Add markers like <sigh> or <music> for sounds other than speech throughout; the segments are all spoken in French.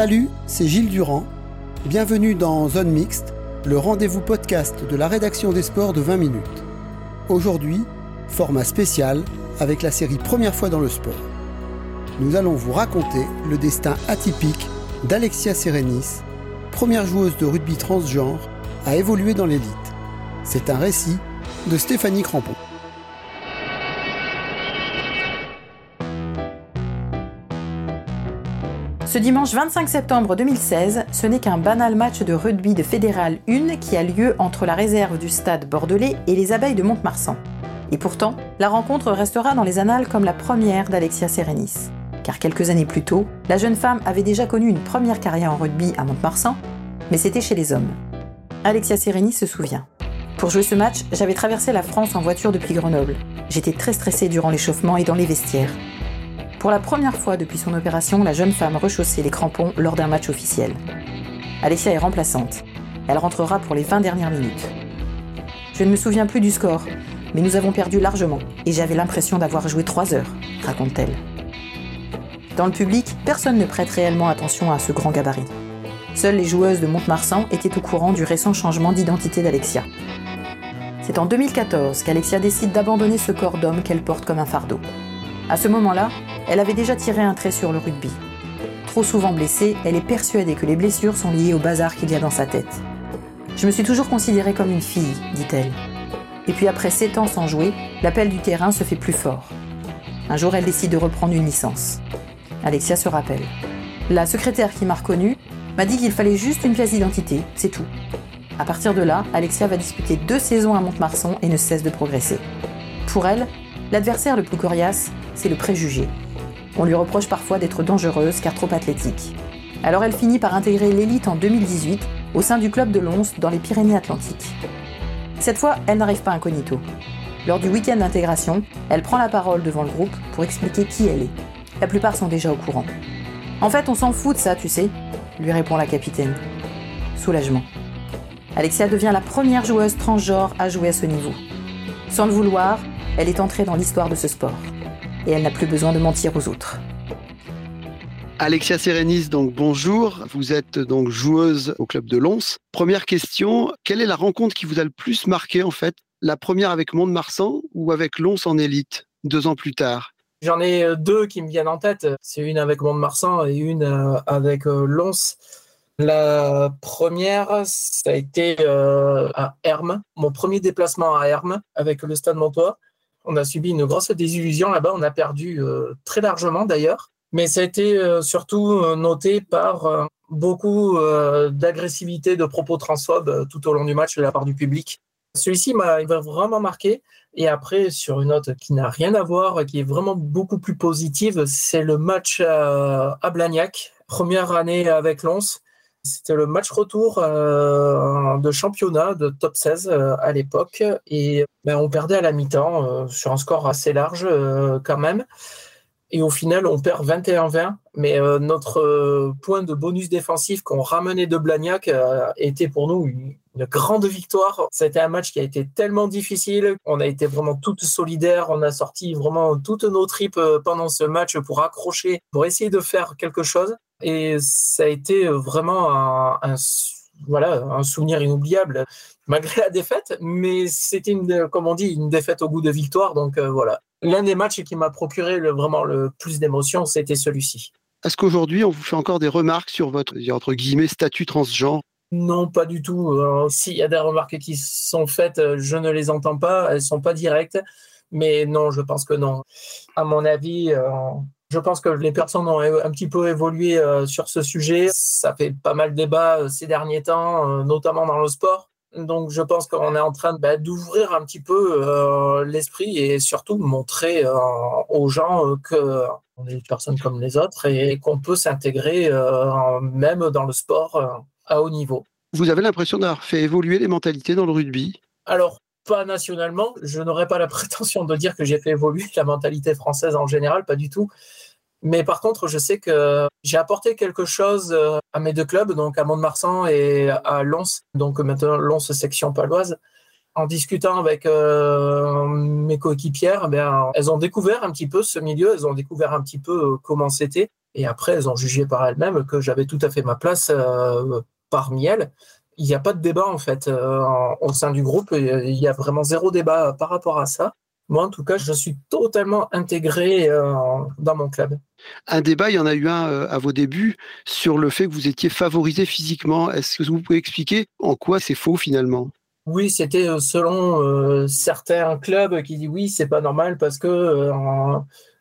Salut, c'est Gilles Durand. Bienvenue dans Zone Mixte, le rendez-vous podcast de la rédaction des sports de 20 minutes. Aujourd'hui, format spécial avec la série Première fois dans le sport. Nous allons vous raconter le destin atypique d'Alexia Serenis, première joueuse de rugby transgenre à évoluer dans l'élite. C'est un récit de Stéphanie Crampon. Ce dimanche 25 septembre 2016, ce n'est qu'un banal match de rugby de Fédéral 1 qui a lieu entre la réserve du stade bordelais et les abeilles de Mont-de-Marsan. Et pourtant, la rencontre restera dans les annales comme la première d'Alexia Serenis. Car quelques années plus tôt, la jeune femme avait déjà connu une première carrière en rugby à Mont-de-Marsan, mais c'était chez les hommes. Alexia Serenis se souvient. Pour jouer ce match, j'avais traversé la France en voiture depuis Grenoble. J'étais très stressée durant l'échauffement et dans les vestiaires. Pour la première fois depuis son opération, la jeune femme rechaussait les crampons lors d'un match officiel. Alexia est remplaçante. Elle rentrera pour les 20 dernières minutes. Je ne me souviens plus du score, mais nous avons perdu largement et j'avais l'impression d'avoir joué 3 heures, raconte-t-elle. Dans le public, personne ne prête réellement attention à ce grand gabarit. Seules les joueuses de Mont-Marsan étaient au courant du récent changement d'identité d'Alexia. C'est en 2014 qu'Alexia décide d'abandonner ce corps d'homme qu'elle porte comme un fardeau. À ce moment-là, elle avait déjà tiré un trait sur le rugby. Trop souvent blessée, elle est persuadée que les blessures sont liées au bazar qu'il y a dans sa tête. Je me suis toujours considérée comme une fille, dit-elle. Et puis après 7 ans sans jouer, l'appel du terrain se fait plus fort. Un jour, elle décide de reprendre une licence. Alexia se rappelle. La secrétaire qui m'a reconnue m'a dit qu'il fallait juste une pièce d'identité, c'est tout. À partir de là, Alexia va disputer deux saisons à Mont-de-Marsan et ne cesse de progresser. Pour elle, l'adversaire le plus coriace, c'est le préjugé. On lui reproche parfois d'être dangereuse car trop athlétique. Alors elle finit par intégrer l'élite en 2018 au sein du club de Lons dans les Pyrénées-Atlantiques. Cette fois, elle n'arrive pas incognito. Lors du week-end d'intégration, elle prend la parole devant le groupe pour expliquer qui elle est. La plupart sont déjà au courant. En fait, on s'en fout de ça, tu sais, lui répond la capitaine. Soulagement. Alexia devient la première joueuse transgenre à jouer à ce niveau. Sans le vouloir, elle est entrée dans l'histoire de ce sport. Et elle n'a plus besoin de mentir aux autres. Alexia Serenis, donc bonjour. Vous êtes donc joueuse au club de Lons. Première question, quelle est la rencontre qui vous a le plus marqué en fait? La première avec Mont-de-Marsan ou avec Lons en élite, deux ans plus tard? J'en ai deux qui me viennent en tête. C'est une avec Mont-de-Marsan et une avec Lons. La première, ça a été à Hermes, mon premier déplacement à Hermes avec le Stade Montois. On a subi une grosse désillusion là-bas, on a perdu très largement d'ailleurs. Mais ça a été surtout noté par beaucoup d'agressivité, de propos transphobes tout au long du match de la part du public. Celui-ci m'a vraiment marqué. Et après, sur une note qui n'a rien à voir, qui est vraiment beaucoup plus positive, c'est le match à Blagnac, première année avec Lons. C'était le match retour euh, de championnat de top 16 euh, à l'époque et ben, on perdait à la mi-temps euh, sur un score assez large quand même. Et au final, on perd 21-20. Mais notre point de bonus défensif qu'on ramenait de Blagnac était pour nous une, une, grande victoire. C'était un match qui a été tellement difficile. On a été vraiment toutes solidaires. On a sorti vraiment toutes nos tripes pendant ce match pour accrocher, pour essayer de faire quelque chose. Et ça a été vraiment un, un, voilà, un souvenir inoubliable, malgré la défaite. Mais c'était, une, comme on dit, une défaite au goût de victoire. Donc euh, voilà. L'un des matchs qui m'a procuré le, vraiment le plus d'émotions, c'était celui-ci. Est-ce qu'aujourd'hui, on vous fait encore des remarques sur votre, entre guillemets, statut transgenre? Non, pas du tout. S'il y a des remarques qui sont faites, je ne les entends pas. Elles sont pas directes. Mais non, je pense que non. À mon avis, euh, je pense que les personnes ont un petit peu évolué euh, sur ce sujet. Ça fait pas mal de débat euh, ces derniers temps, euh, notamment dans le sport. Donc, je pense qu'on est en train bah, d'ouvrir un petit peu euh, l'esprit et surtout montrer euh, aux gens euh, que on est des personnes comme les autres et qu'on peut s'intégrer même dans le sport à haut niveau. Vous avez l'impression d'avoir fait évoluer les mentalités dans le rugby? Alors, pas nationalement. Je n'aurais pas la <laughs> prétention de dire que j'ai fait évoluer la mentalité française en général, pas du tout. Mais par contre, je sais que j'ai apporté quelque chose euh, à mes deux clubs, donc à Mont-de-Marsan et à Lons, donc maintenant Lons section paloise. En discutant avec euh, mes coéquipières, ben, elles ont découvert un petit peu ce milieu, elles ont découvert un petit peu euh, comment c'était. Et après, elles ont jugé par elles-mêmes que j'avais tout à fait ma place parmi elles. Il n'y a pas de débat en fait au sein du groupe. Il y a vraiment zéro débat par rapport à ça. Moi, en tout cas, je suis totalement intégré euh, dans mon club. Un débat, il y en a eu un euh, à vos débuts sur le fait que vous étiez favorisé physiquement. Est-ce que vous pouvez expliquer en quoi c'est faux finalement? Oui, c'était euh, selon certains clubs qui disent oui, c'est pas normal parce que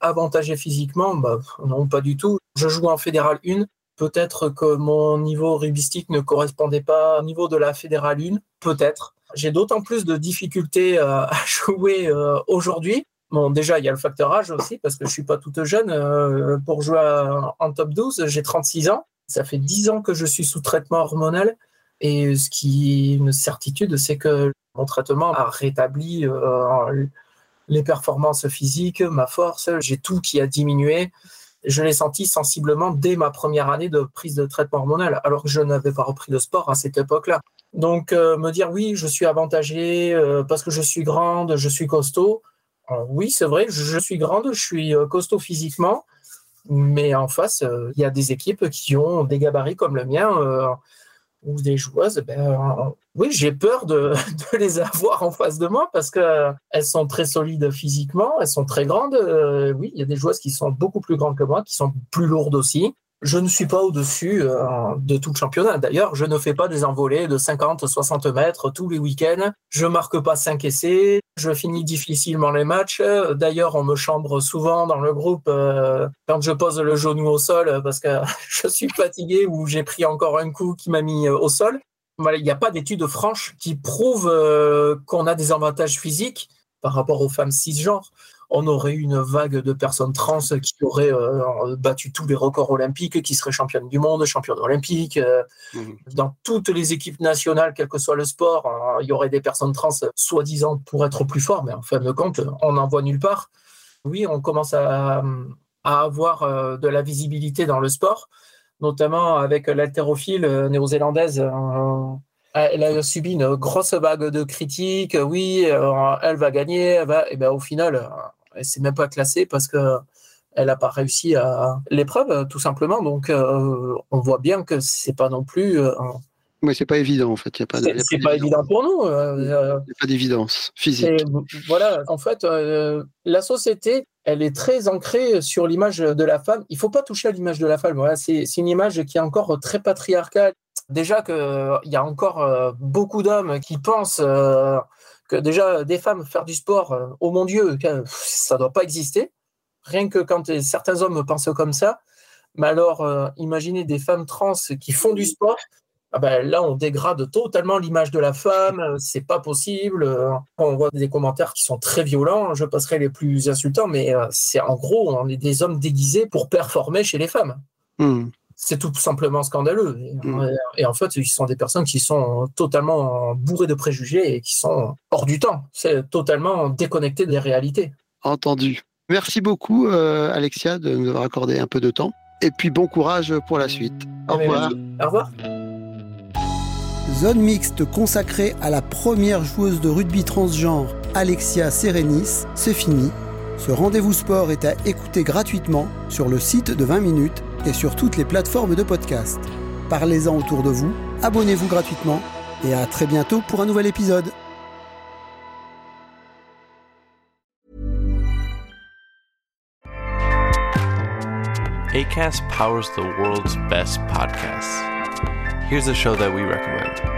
avantagé physiquement, bah, non, pas du tout. Je joue en fédéral 1. Peut-être que mon niveau rubistique ne correspondait pas au niveau de la fédérale 1, peut-être. J'ai d'autant plus de difficultés euh, <laughs> à jouer euh, aujourd'hui. Bon, déjà, il y a le facteur âge aussi, parce que je suis pas toute jeune. Euh, pour jouer en top 12, j'ai 36 ans. Ça fait 10 ans que je suis sous traitement hormonal. Et ce qui est une certitude, c'est que mon traitement a rétabli les performances physiques, ma force. J'ai tout qui a diminué. Je l'ai senti sensiblement dès ma première année de prise de traitement hormonal, alors que je n'avais pas repris de sport à cette époque-là. Donc, euh, me dire oui, je suis avantagé euh, parce que je suis grande, je suis costaud. oui, c'est vrai, je suis grande, je suis euh, costaud physiquement, mais en face, il y a des équipes qui ont des gabarits comme le mien ou des joueuses. Ben, oui, j'ai peur de, <laughs> de, les avoir en face de moi parce qu'elles sont très solides physiquement, elles sont très grandes. oui, il y a des joueuses qui sont beaucoup plus grandes que moi, qui sont plus lourdes aussi je ne suis pas au-dessus euh, de tout le championnat. D'ailleurs, je ne fais pas des envolées de 50, 60 mètres tous les week-ends. Je marque pas 5 essais. Je finis difficilement les matchs. D'ailleurs, on me chambre souvent dans le groupe euh, quand je pose le genou au sol parce que <laughs> je suis fatigué ou j'ai pris encore un coup qui m'a mis euh, au sol. Il n'y a pas d'études franches qui prouvent qu'on a des avantages physiques par rapport aux femmes cisgenres on aurait eu une vague de personnes trans qui auraient euh, battu tous les records olympiques, qui seraient championnes du monde, championnes olympiques. Euh, mhm. Dans toutes les équipes nationales, quel que soit le sport, euh, il y aurait des personnes trans soi-disant pour être plus forts, mais en fin de compte, on n'en voit nulle part. Oui, on commence à, avoir de la visibilité dans le sport, notamment avec l'haltérophile néo-zélandaise elle a subi une grosse vague de critiques. Oui, elle va gagner. Et ben, au final, elle s'est même pas classée parce que elle n'a pas réussi à l'épreuve, tout simplement. Donc, euh, on voit bien que c'est pas non plus. Euh, mais c'est pas évident en fait. c'est pas, pas évident pour nous. Euh, il n'y a pas d'évidence physique. voilà, en fait, la société, elle est très ancrée sur l'image de la femme. Il faut pas toucher à l'image de la femme. Voilà, c'est une image qui est encore très patriarcale. Déjà qu'il y a encore beaucoup d'hommes qui pensent que déjà des femmes faire du sport, euh, oh mon Dieu, ça doit pas exister. Rien que quand certains hommes pensent comme ça, mais alors euh, imaginez des femmes trans qui font du sport, ah ben, là on dégrade totalement l'image de la femme, euh, c'est pas possible. On voit des commentaires qui sont très violents, je passerai les plus insultants, mais c'est en gros on est des hommes déguisés pour performer chez les femmes. Hmm c'est tout simplement scandaleux. Mm. Et, en fait, ils sont des personnes qui sont totalement bourrées de préjugés et qui sont hors du temps. C'est totalement déconnecté des réalités. Entendu. Merci beaucoup, euh, Alexia, de nous avoir accordé un peu de temps. Et puis bon courage pour la suite. Au revoir. Au revoir. Zone mixte consacrée à la première joueuse de rugby transgenre, Alexia Serenis, c'est fini. Ce rendez-vous sport est à écouter gratuitement sur le site de 20 minutes et sur toutes les plateformes de podcast. Parlez-en autour de vous, abonnez-vous gratuitement et à très bientôt pour un nouvel épisode. ACAST powers the world's best podcasts. Here's a show that we recommend.